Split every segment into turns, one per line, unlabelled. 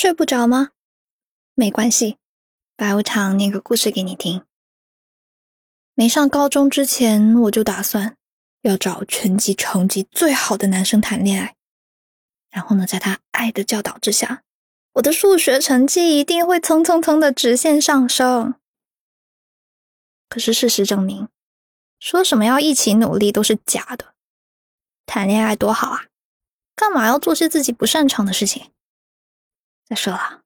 睡不着吗？没关系，白无常念个故事给你听。没上高中之前，我就打算要找全级成绩最好的男生谈恋爱，然后呢，在他爱的教导之下，我的数学成绩一定会蹭蹭蹭的直线上升。可是事实证明，说什么要一起努力都是假的。谈恋爱多好啊，干嘛要做些自己不擅长的事情？再说了，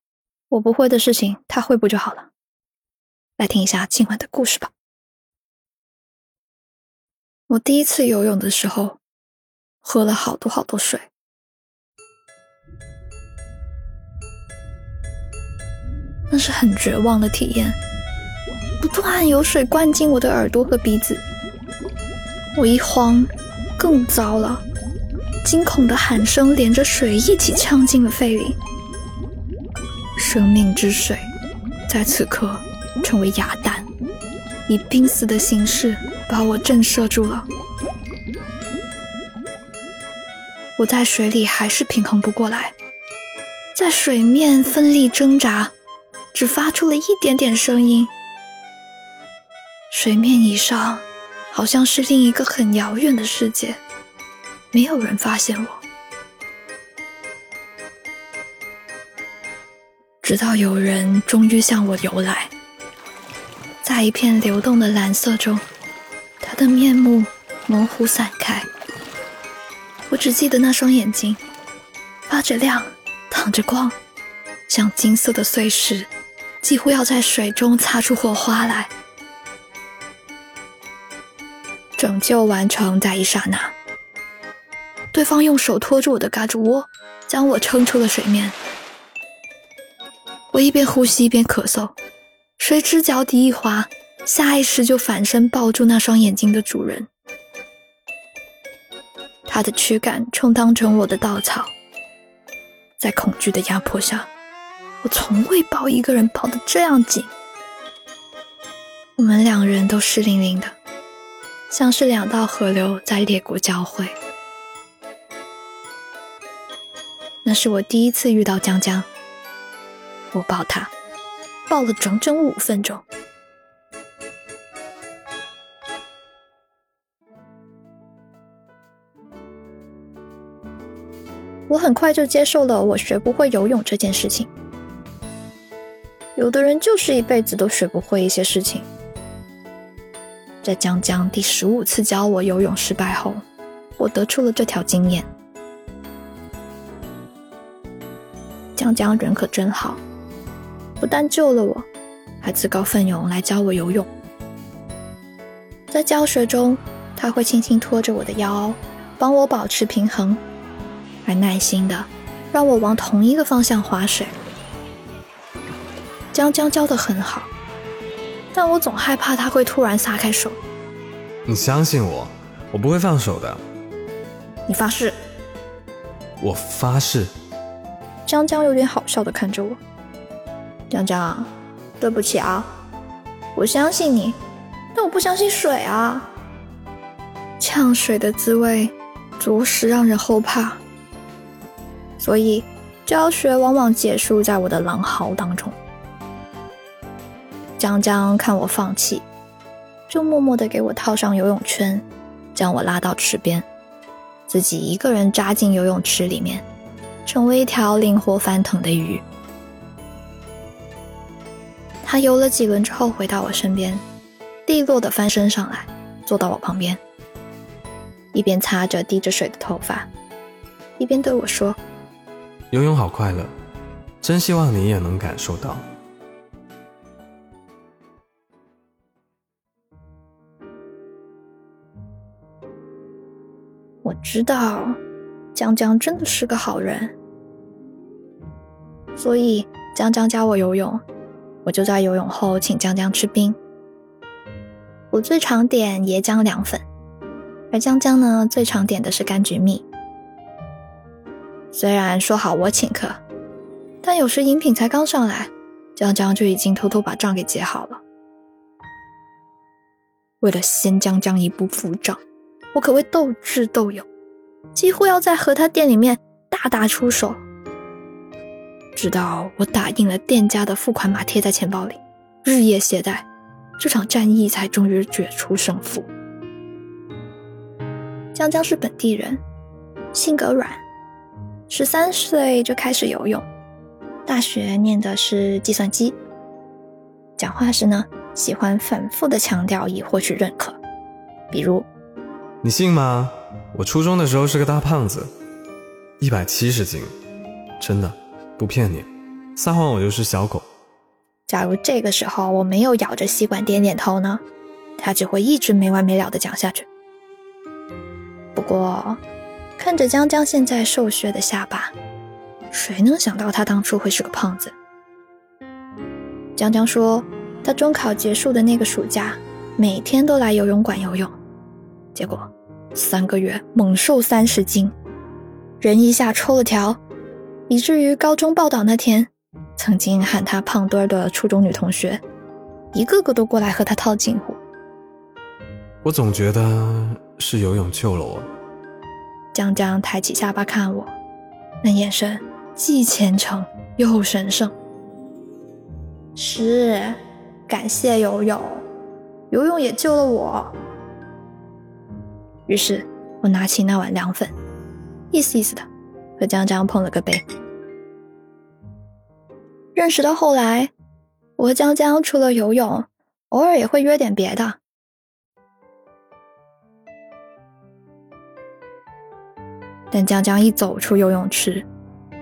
我不会的事情他会不就好了？来听一下今晚的故事吧。我第一次游泳的时候，喝了好多好多水，那是很绝望的体验。不断有水灌进我的耳朵和鼻子，我一慌，更糟了，惊恐的喊声连着水一起呛进了肺里。生命之水，在此刻成为哑弹，以濒死的形式把我震慑住了。我在水里还是平衡不过来，在水面奋力挣扎，只发出了一点点声音。水面以上，好像是另一个很遥远的世界，没有人发现我。直到有人终于向我游来，在一片流动的蓝色中，他的面目模糊散开。我只记得那双眼睛，发着亮，淌着光，像金色的碎石，几乎要在水中擦出火花来。拯救完成在一刹那，对方用手托住我的嘎吱窝，将我撑出了水面。我一边呼吸一边咳嗽，谁知脚底一滑，下意识就反身抱住那双眼睛的主人。他的躯干充当成我的稻草，在恐惧的压迫下，我从未抱一个人抱得这样紧。我们两人都湿淋淋的，像是两道河流在裂谷交汇。那是我第一次遇到江江。我抱他，抱了整整五分钟。我很快就接受了我学不会游泳这件事情。有的人就是一辈子都学不会一些事情。在江江第十五次教我游泳失败后，我得出了这条经验：江江人可真好。不但救了我，还自告奋勇来教我游泳。在教学中，他会轻轻托着我的腰，帮我保持平衡，还耐心的让我往同一个方向划水。江江教的很好，但我总害怕他会突然撒开手。
你相信我，我不会放手的。
你发誓？
我发誓。
江江有点好笑的看着我。江江，对不起啊，我相信你，但我不相信水啊。呛水的滋味，着实让人后怕，所以教学往往结束在我的狼嚎当中。江江看我放弃，就默默的给我套上游泳圈，将我拉到池边，自己一个人扎进游泳池里面，成为一条灵活翻腾的鱼。他游了几轮之后，回到我身边，利落的翻身上来，坐到我旁边，一边擦着滴着水的头发，一边对我说：“
游泳好快乐，真希望你也能感受到。”
我知道，江江真的是个好人，所以江江教我游泳。我就在游泳后请江江吃冰。我最常点椰浆凉粉，而江江呢最常点的是柑橘蜜。虽然说好我请客，但有时饮品才刚上来，江江就已经偷偷把账给结好了。为了先江江一步付账，我可谓斗智斗勇，几乎要在和他店里面大打出手。直到我打印了店家的付款码贴在钱包里，日夜携带，这场战役才终于决出胜负。江江是本地人，性格软，十三岁就开始游泳，大学念的是计算机。讲话时呢，喜欢反复的强调以获取认可，比如，
你信吗？我初中的时候是个大胖子，一百七十斤，真的不骗你，撒谎我就是小狗。
假如这个时候我没有咬着吸管点点头呢，他只会一直没完没了的讲下去。不过，看着江江现在瘦削的下巴，谁能想到他当初会是个胖子？江江说，他中考结束的那个暑假，每天都来游泳馆游泳，结果三个月猛瘦三十斤，人一下抽了条，以至于高中报道那天，曾经喊他胖墩儿的初中女同学，一个个都过来和他套近乎。
我总觉得是游泳救了我。
江江抬起下巴看我，那眼神既虔诚又神圣。是，感谢游泳，游泳也救了我。于是我拿起那碗凉粉，意思意思的和江江碰了个杯。认识到后来，我和江江除了游泳，偶尔也会约点别的。但江江一走出游泳池，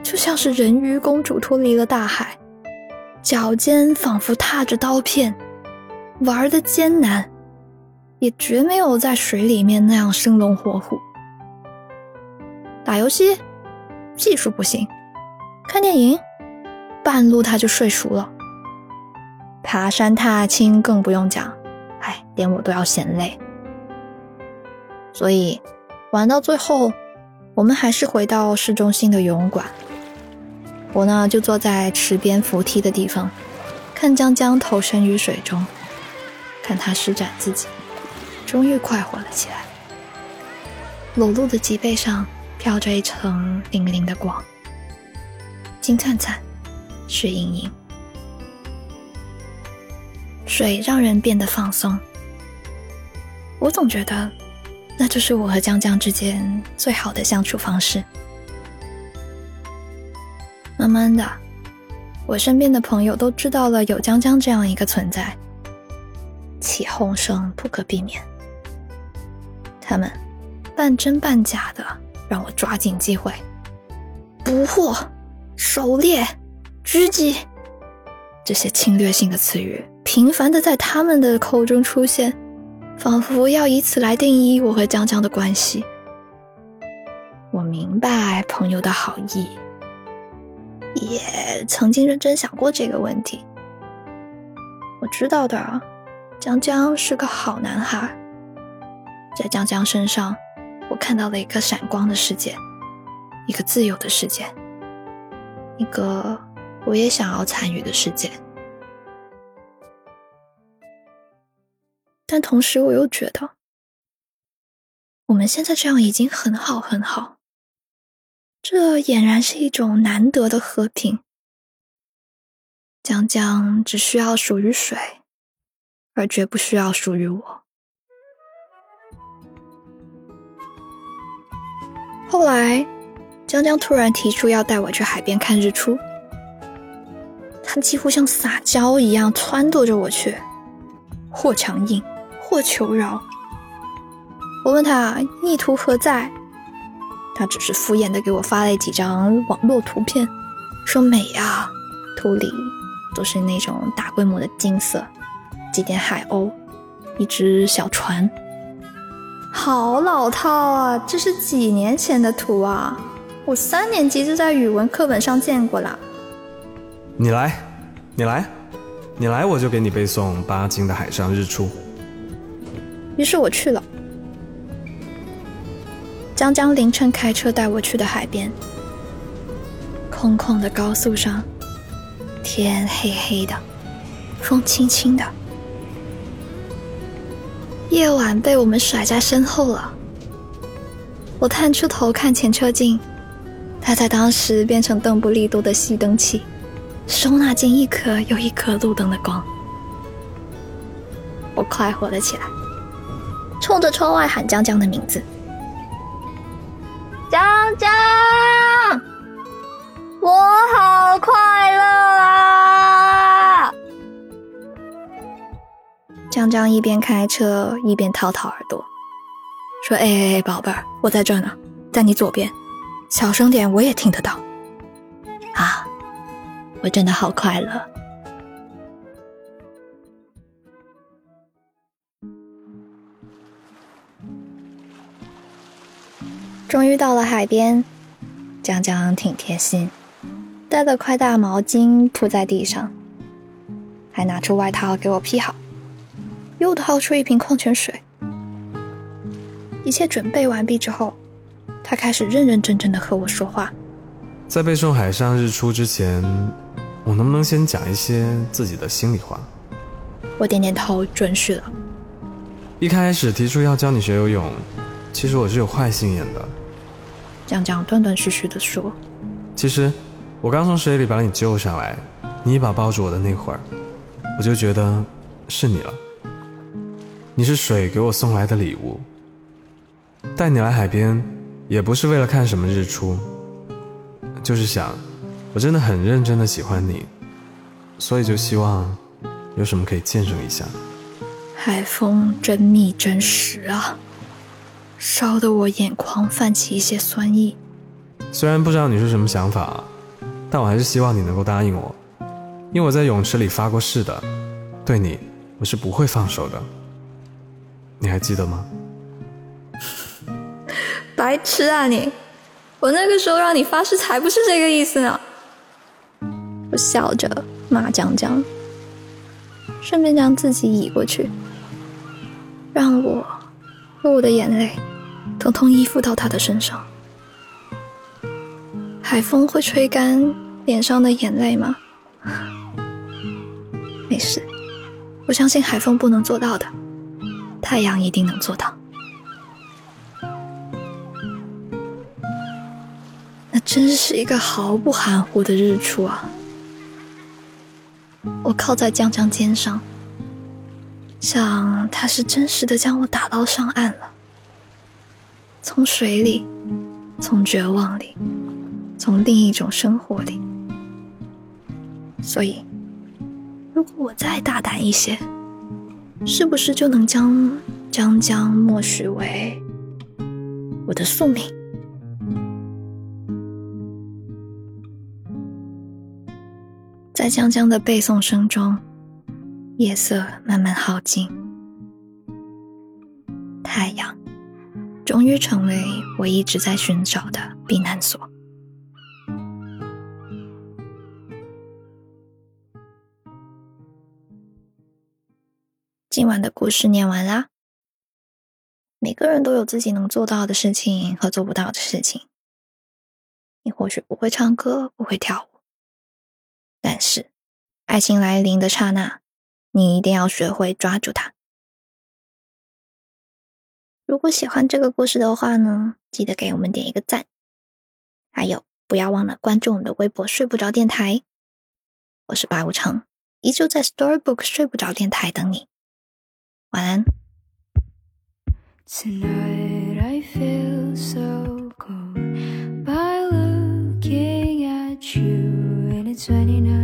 就像是人鱼公主脱离了大海。脚尖仿佛踏着刀片，玩的艰难，也绝没有在水里面那样生龙活虎。打游戏，技术不行；看电影，半路他就睡熟了。爬山踏青更不用讲，哎，连我都要嫌累。所以，玩到最后，我们还是回到市中心的游泳馆。我呢，就坐在池边扶梯的地方，看江江投身于水中，看他施展自己，终于快活了起来。裸露的脊背上飘着一层粼粼的光，金灿灿，水盈盈，水让人变得放松。我总觉得，那就是我和江江之间最好的相处方式。慢慢的，我身边的朋友都知道了有江江这样一个存在，起哄声不可避免。他们半真半假的让我抓紧机会，捕获、狩猎、狙击这些侵略性的词语频繁的在他们的口中出现，仿佛要以此来定义我和江江的关系。我明白朋友的好意。也曾经认真想过这个问题。我知道的，江江是个好男孩。在江江身上，我看到了一个闪光的世界，一个自由的世界，一个我也想要参与的世界。但同时，我又觉得，我们现在这样已经很好很好。这俨然是一种难得的和平。江江只需要属于水，而绝不需要属于我。后来，江江突然提出要带我去海边看日出，他几乎像撒娇一样撺掇着我去，或强硬，或求饶。我问他意图何在？他只是敷衍的给我发了几张网络图片，说美啊，图里都是那种大规模的金色，几点海鸥，一只小船，好老套啊！这是几年前的图啊，我三年级就在语文课本上见过了。
你来，你来，你来，我就给你背诵巴金的《海上日出》。
于是我去了。江江凌晨开车带我去的海边，空旷的高速上，天黑黑的，风轻轻的，夜晚被我们甩在身后了。我探出头看前车镜，它在当时变成邓布利多的熄灯器，收纳进一颗又一颗路灯的光。我快活了起来，冲着窗外喊江江的名字：“江江，我好快乐啊！”江江一边开车一边掏掏耳朵，说：“哎哎哎，宝贝儿，我在这呢，在你左边。”小声点，我也听得到。啊，我真的好快乐！终于到了海边，江江挺贴心，带了块大毛巾铺在地上，还拿出外套给我披好，又掏出一瓶矿泉水。一切准备完毕之后。他开始认认真真的和我说话。
在背诵海上日出之前，我能不能先讲一些自己的心里话？
我点点头，准许了。
一开始提出要教你学游泳，其实我是有坏心眼的。
江江断断续续的说：“
其实，我刚从水里把你救上来，你一把抱住我的那会儿，我就觉得是你了。你是水给我送来的礼物，带你来海边。”也不是为了看什么日出，就是想，我真的很认真的喜欢你，所以就希望有什么可以见证一下。
海风真密真实啊，烧得我眼眶泛起一些酸意。
虽然不知道你是什么想法，但我还是希望你能够答应我，因为我在泳池里发过誓的，对你我是不会放手的。你还记得吗？
白痴啊你！我那个时候让你发誓，才不是这个意思呢。我笑着骂江江，顺便将自己移过去，让我和我的眼泪统统依附到他的身上。海风会吹干脸上的眼泪吗？没事，我相信海风不能做到的，太阳一定能做到。那真是一个毫不含糊的日出啊！我靠在江江肩上，想他是真实的将我打捞上岸了，从水里，从绝望里，从另一种生活里。所以，如果我再大胆一些，是不是就能将江江默许为我的宿命？在江江的背诵声中，夜色慢慢耗尽，太阳终于成为我一直在寻找的避难所。今晚的故事念完啦。每个人都有自己能做到的事情和做不到的事情。你或许不会唱歌，不会跳舞。但是，爱情来临的刹那，你一定要学会抓住它。如果喜欢这个故事的话呢，记得给我们点一个赞，还有不要忘了关注我们的微博“睡不着电台”。我是白无常，依旧在 Storybook 睡不着电台等你。Tonight I feel so cold by looking at you and it's raining.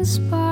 inspired.